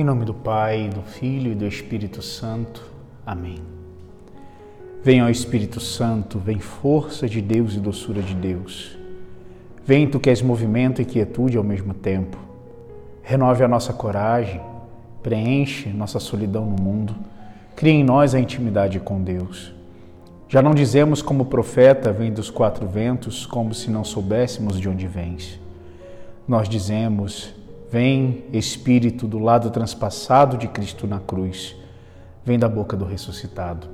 Em nome do Pai, do Filho e do Espírito Santo. Amém. Venha ao Espírito Santo, vem força de Deus e doçura de Deus. Vem tu que és movimento e quietude ao mesmo tempo. Renove a nossa coragem, preenche nossa solidão no mundo, cria em nós a intimidade com Deus. Já não dizemos como profeta vem dos quatro ventos, como se não soubéssemos de onde vens. Nós dizemos, Vem, Espírito, do lado transpassado de Cristo na cruz, vem da boca do ressuscitado.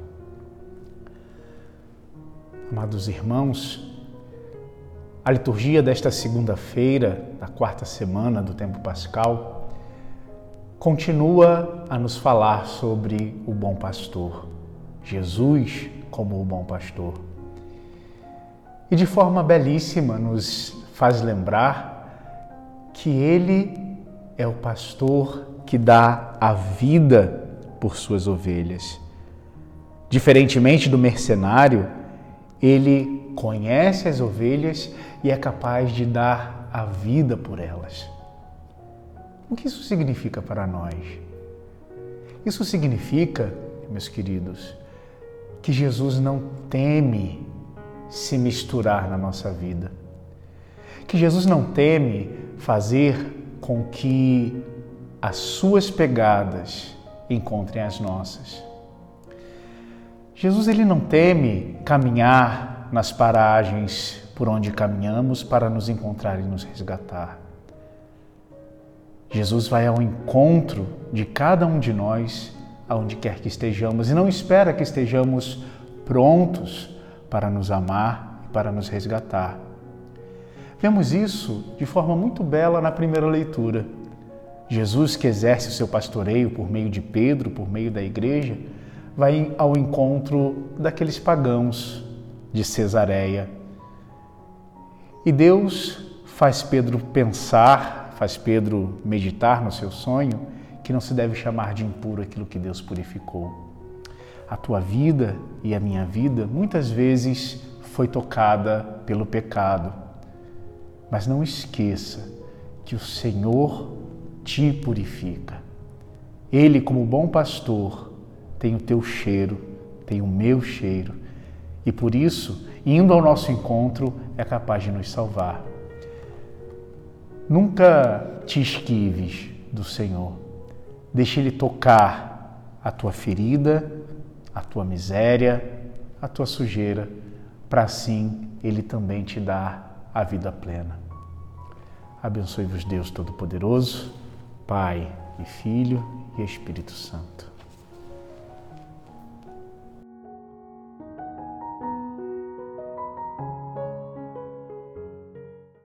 Amados irmãos, a liturgia desta segunda-feira, da quarta semana do tempo pascal, continua a nos falar sobre o bom pastor, Jesus como o bom pastor. E de forma belíssima nos faz lembrar que ele é o pastor que dá a vida por suas ovelhas. Diferentemente do mercenário, ele conhece as ovelhas e é capaz de dar a vida por elas. O que isso significa para nós? Isso significa, meus queridos, que Jesus não teme se misturar na nossa vida. Que Jesus não teme fazer com que as suas pegadas encontrem as nossas. Jesus ele não teme caminhar nas paragens por onde caminhamos para nos encontrar e nos resgatar. Jesus vai ao encontro de cada um de nós, aonde quer que estejamos, e não espera que estejamos prontos para nos amar e para nos resgatar. Vemos isso de forma muito bela na primeira leitura. Jesus, que exerce o seu pastoreio por meio de Pedro, por meio da igreja, vai ao encontro daqueles pagãos de Cesareia. E Deus faz Pedro pensar, faz Pedro meditar no seu sonho, que não se deve chamar de impuro aquilo que Deus purificou. A tua vida e a minha vida muitas vezes foi tocada pelo pecado mas não esqueça que o Senhor te purifica. Ele, como bom pastor, tem o teu cheiro, tem o meu cheiro. E por isso, indo ao nosso encontro, é capaz de nos salvar. Nunca te esquives do Senhor. Deixe Ele tocar a tua ferida, a tua miséria, a tua sujeira, para assim Ele também te dar a vida plena. Abençoe-vos Deus Todo-Poderoso, Pai e Filho e Espírito Santo.